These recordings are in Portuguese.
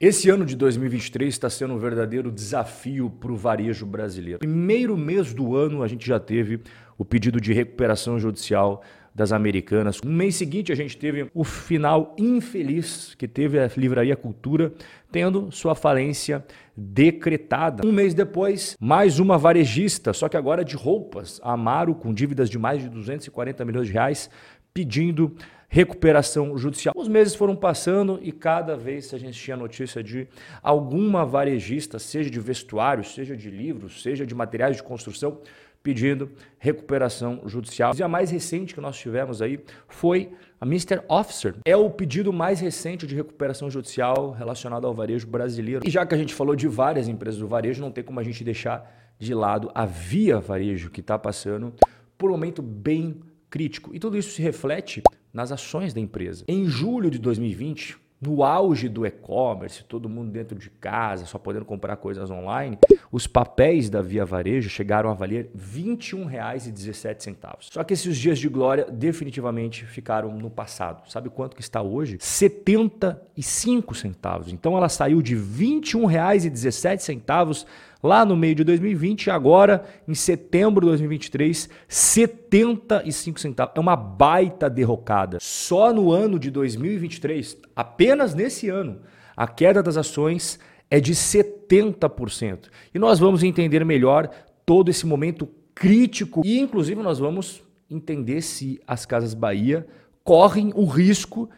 Esse ano de 2023 está sendo um verdadeiro desafio para o varejo brasileiro. Primeiro mês do ano, a gente já teve o pedido de recuperação judicial das americanas. No mês seguinte, a gente teve o final infeliz que teve a Livraria Cultura tendo sua falência decretada. Um mês depois, mais uma varejista, só que agora de roupas, Amaro, com dívidas de mais de 240 milhões de reais, pedindo recuperação judicial. Os meses foram passando e cada vez a gente tinha notícia de alguma varejista, seja de vestuário, seja de livros, seja de materiais de construção, pedindo recuperação judicial. E a mais recente que nós tivemos aí foi a Mr. Officer. É o pedido mais recente de recuperação judicial relacionado ao varejo brasileiro. E já que a gente falou de várias empresas do varejo, não tem como a gente deixar de lado a Via Varejo, que está passando por um momento bem crítico. E tudo isso se reflete nas ações da empresa. Em julho de 2020, no auge do e-commerce, todo mundo dentro de casa, só podendo comprar coisas online, os papéis da Via Varejo chegaram a valer R$ 21,17. Só que esses dias de glória definitivamente ficaram no passado. Sabe quanto que está hoje? R$ 75 centavos. Então ela saiu de R$ 21,17 lá no meio de 2020 e agora, em setembro de 2023, 75 centavos. É uma baita derrocada. Só no ano de 2023, apenas nesse ano, a queda das ações é de 70%. E nós vamos entender melhor todo esse momento crítico e, inclusive, nós vamos entender se as Casas Bahia correm o risco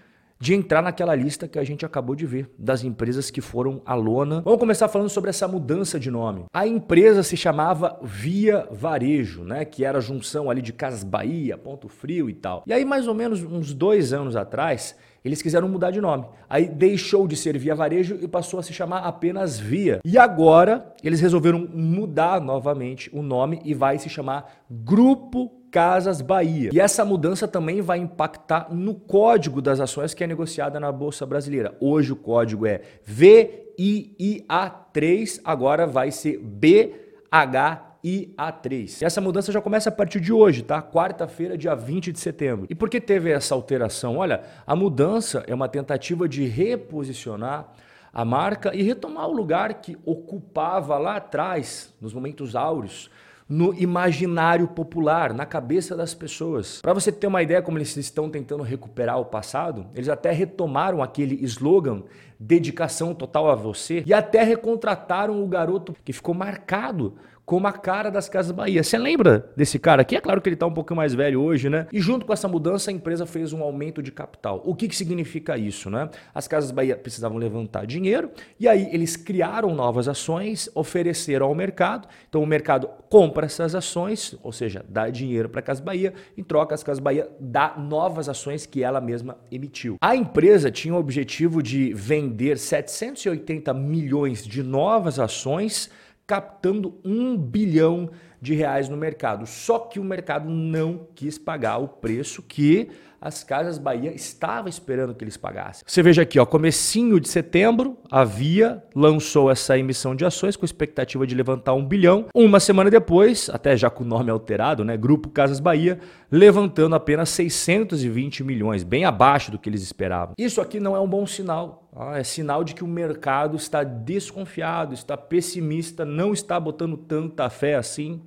de entrar naquela lista que a gente acabou de ver, das empresas que foram à lona. Vamos começar falando sobre essa mudança de nome. A empresa se chamava Via Varejo, né? Que era a junção ali de Casas Bahia, Ponto Frio e tal. E aí, mais ou menos uns dois anos atrás, eles quiseram mudar de nome. Aí deixou de ser Via Varejo e passou a se chamar apenas Via. E agora eles resolveram mudar novamente o nome e vai se chamar Grupo Casas Bahia. E essa mudança também vai impactar no código das ações que é negociada na Bolsa Brasileira. Hoje o código é VIIA3, agora vai ser BH IA3. Essa mudança já começa a partir de hoje, tá? Quarta-feira, dia 20 de setembro. E por que teve essa alteração? Olha, a mudança é uma tentativa de reposicionar a marca e retomar o lugar que ocupava lá atrás, nos momentos áureos, no imaginário popular, na cabeça das pessoas. Para você ter uma ideia como eles estão tentando recuperar o passado, eles até retomaram aquele slogan dedicação total a você e até recontrataram o garoto que ficou marcado como a cara das Casas Bahia. Você lembra desse cara aqui? É claro que ele está um pouquinho mais velho hoje, né? E junto com essa mudança, a empresa fez um aumento de capital. O que, que significa isso, né? As Casas Bahia precisavam levantar dinheiro e aí eles criaram novas ações, ofereceram ao mercado. Então o mercado compra essas ações, ou seja, dá dinheiro para a Casas Bahia, em troca as Casas Bahia dá novas ações que ela mesma emitiu. A empresa tinha o objetivo de vender 780 milhões de novas ações captando um bilhão de reais no mercado. Só que o mercado não quis pagar o preço que as Casas Bahia estava esperando que eles pagassem. Você veja aqui, ó, comecinho de setembro, a Via lançou essa emissão de ações com expectativa de levantar um bilhão. Uma semana depois, até já com o nome alterado, né, Grupo Casas Bahia, levantando apenas 620 milhões, bem abaixo do que eles esperavam. Isso aqui não é um bom sinal. Ah, é sinal de que o mercado está desconfiado, está pessimista, não está botando tanta fé assim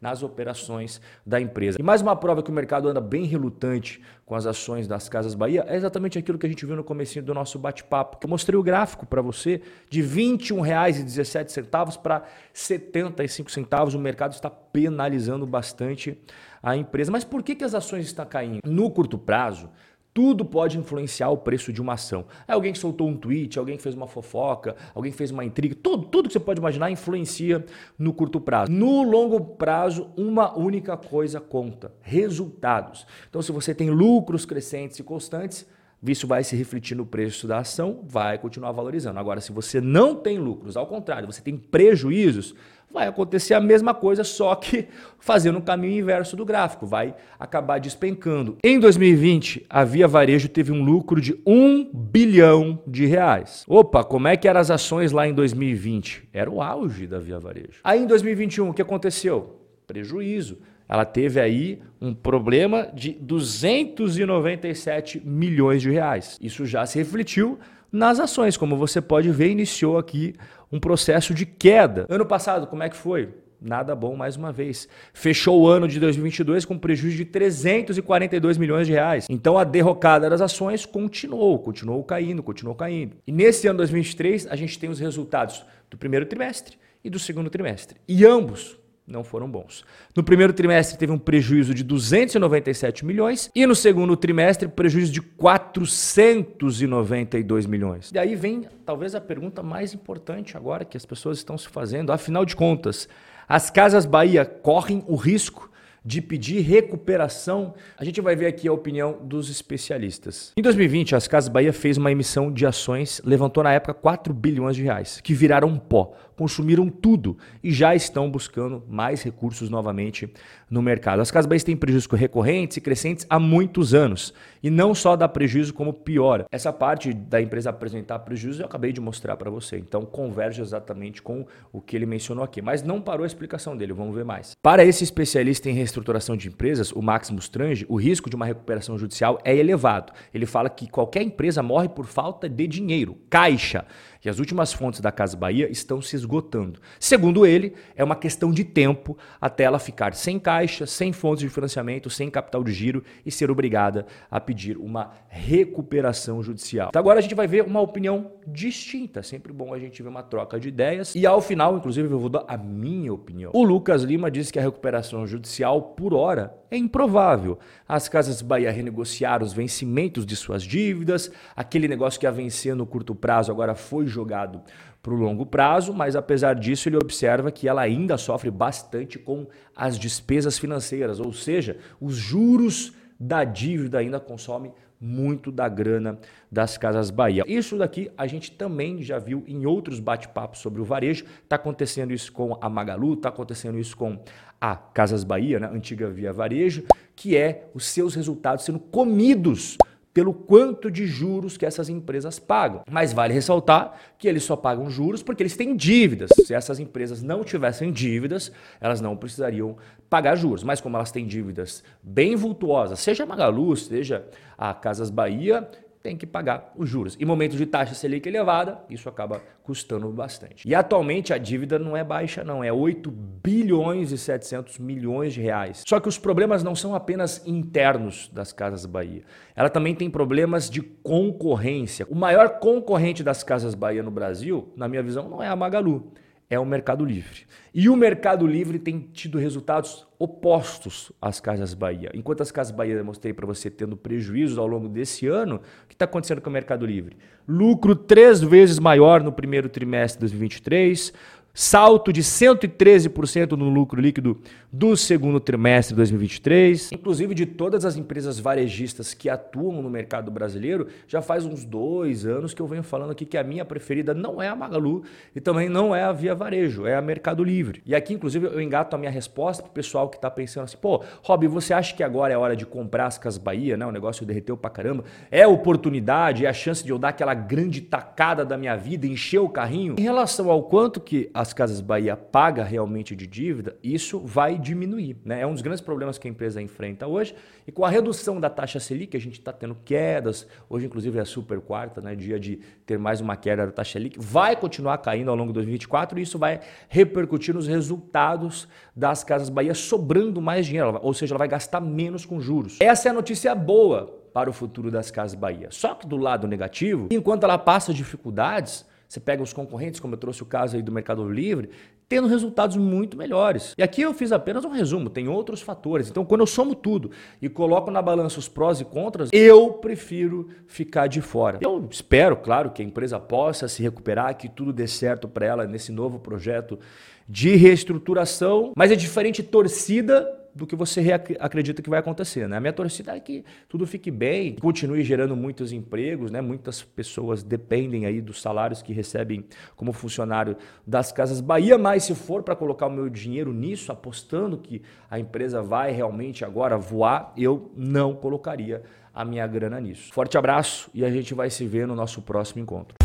nas operações da empresa. E mais uma prova que o mercado anda bem relutante com as ações das Casas Bahia é exatamente aquilo que a gente viu no começo do nosso bate-papo. Eu mostrei o gráfico para você de R$ 21,17 para R$ 75 centavos. O mercado está penalizando bastante a empresa. Mas por que, que as ações estão caindo? No curto prazo, tudo pode influenciar o preço de uma ação. É alguém que soltou um tweet, alguém que fez uma fofoca, alguém que fez uma intriga, tudo, tudo que você pode imaginar influencia no curto prazo. No longo prazo, uma única coisa conta: resultados. Então, se você tem lucros crescentes e constantes, isso vai se refletir no preço da ação, vai continuar valorizando. Agora, se você não tem lucros, ao contrário, você tem prejuízos, vai acontecer a mesma coisa, só que fazendo o caminho inverso do gráfico, vai acabar despencando. Em 2020, a Via Varejo teve um lucro de 1 bilhão de reais. Opa, como é que eram as ações lá em 2020? Era o auge da Via Varejo. Aí em 2021, o que aconteceu? Prejuízo ela teve aí um problema de 297 milhões de reais. Isso já se refletiu nas ações. Como você pode ver, iniciou aqui um processo de queda. Ano passado, como é que foi? Nada bom mais uma vez. Fechou o ano de 2022 com prejuízo de 342 milhões de reais. Então a derrocada das ações continuou, continuou caindo, continuou caindo. E nesse ano 2023 a gente tem os resultados do primeiro trimestre e do segundo trimestre. E ambos não foram bons. No primeiro trimestre teve um prejuízo de 297 milhões e no segundo trimestre prejuízo de 492 milhões. E aí vem talvez a pergunta mais importante agora que as pessoas estão se fazendo, afinal de contas, as Casas Bahia correm o risco de pedir recuperação, a gente vai ver aqui a opinião dos especialistas. Em 2020, as Casas Bahia fez uma emissão de ações, levantou na época 4 bilhões de reais, que viraram pó, consumiram tudo e já estão buscando mais recursos novamente no mercado. As Casas Bahia têm prejuízos recorrentes e crescentes há muitos anos e não só dá prejuízo como piora. Essa parte da empresa apresentar prejuízo eu acabei de mostrar para você, então converge exatamente com o que ele mencionou aqui, mas não parou a explicação dele, vamos ver mais. Para esse especialista em reestruturação de empresas, o Maximus Trange, o risco de uma recuperação judicial é elevado. Ele fala que qualquer empresa morre por falta de dinheiro, caixa e as últimas fontes da Casa Bahia estão se esgotando. Segundo ele, é uma questão de tempo até ela ficar sem caixa, sem fontes de financiamento, sem capital de giro e ser obrigada a pedir uma recuperação judicial. Então agora a gente vai ver uma opinião distinta. Sempre bom a gente ver uma troca de ideias. E ao final, inclusive, eu vou dar a minha opinião. O Lucas Lima disse que a recuperação judicial por hora é improvável. As Casas Bahia renegociaram os vencimentos de suas dívidas, aquele negócio que ia vencer no curto prazo agora foi jogado para o longo prazo, mas apesar disso, ele observa que ela ainda sofre bastante com as despesas financeiras, ou seja, os juros da dívida ainda consomem muito da grana das Casas Bahia. Isso daqui a gente também já viu em outros bate-papos sobre o varejo. Está acontecendo isso com a Magalu, está acontecendo isso com a Casas Bahia, né? antiga Via Varejo, que é os seus resultados sendo comidos pelo quanto de juros que essas empresas pagam. Mas vale ressaltar que eles só pagam juros porque eles têm dívidas. Se essas empresas não tivessem dívidas, elas não precisariam pagar juros. Mas como elas têm dívidas bem vultuosas, seja a Magalu, seja a Casas Bahia, tem que pagar os juros. Em momentos de taxa Selic elevada, isso acaba custando bastante. E atualmente a dívida não é baixa, não, é 8 bilhões e 700 milhões de reais. Só que os problemas não são apenas internos das Casas Bahia. Ela também tem problemas de concorrência. O maior concorrente das Casas Bahia no Brasil, na minha visão, não é a Magalu é o Mercado Livre. E o Mercado Livre tem tido resultados opostos às Casas Bahia. Enquanto as Casas Bahia mostrei para você tendo prejuízos ao longo desse ano, o que está acontecendo com o Mercado Livre? Lucro três vezes maior no primeiro trimestre de 2023, salto de 113% no lucro líquido do segundo trimestre de 2023. Inclusive, de todas as empresas varejistas que atuam no mercado brasileiro, já faz uns dois anos que eu venho falando aqui que a minha preferida não é a Magalu e também não é a Via Varejo, é a Mercado Livre. E aqui, inclusive, eu engato a minha resposta para o pessoal que está pensando assim: pô, Rob, você acha que agora é hora de comprar as Casas Bahia, né? O negócio derreteu pra caramba. É oportunidade, é a chance de eu dar aquela grande tacada da minha vida, encher o carrinho? Em relação ao quanto que as as Casas Bahia paga realmente de dívida, isso vai diminuir. Né? É um dos grandes problemas que a empresa enfrenta hoje. E com a redução da taxa Selic, a gente está tendo quedas. Hoje, inclusive, é a super quarta, né? dia de ter mais uma queda da taxa Selic. Vai continuar caindo ao longo de 2024 e isso vai repercutir nos resultados das Casas Bahia, sobrando mais dinheiro. Ou seja, ela vai gastar menos com juros. Essa é a notícia boa para o futuro das Casas Bahia. Só que do lado negativo, enquanto ela passa dificuldades, você pega os concorrentes, como eu trouxe o caso aí do Mercado Livre, tendo resultados muito melhores. E aqui eu fiz apenas um resumo, tem outros fatores. Então, quando eu somo tudo e coloco na balança os prós e contras, eu prefiro ficar de fora. Eu espero, claro, que a empresa possa se recuperar, que tudo dê certo para ela nesse novo projeto de reestruturação, mas é diferente torcida do que você acredita que vai acontecer. Né? A minha torcida é que tudo fique bem, continue gerando muitos empregos, né? muitas pessoas dependem aí dos salários que recebem como funcionário das Casas Bahia, mas se for para colocar o meu dinheiro nisso, apostando que a empresa vai realmente agora voar, eu não colocaria a minha grana nisso. Forte abraço e a gente vai se ver no nosso próximo encontro.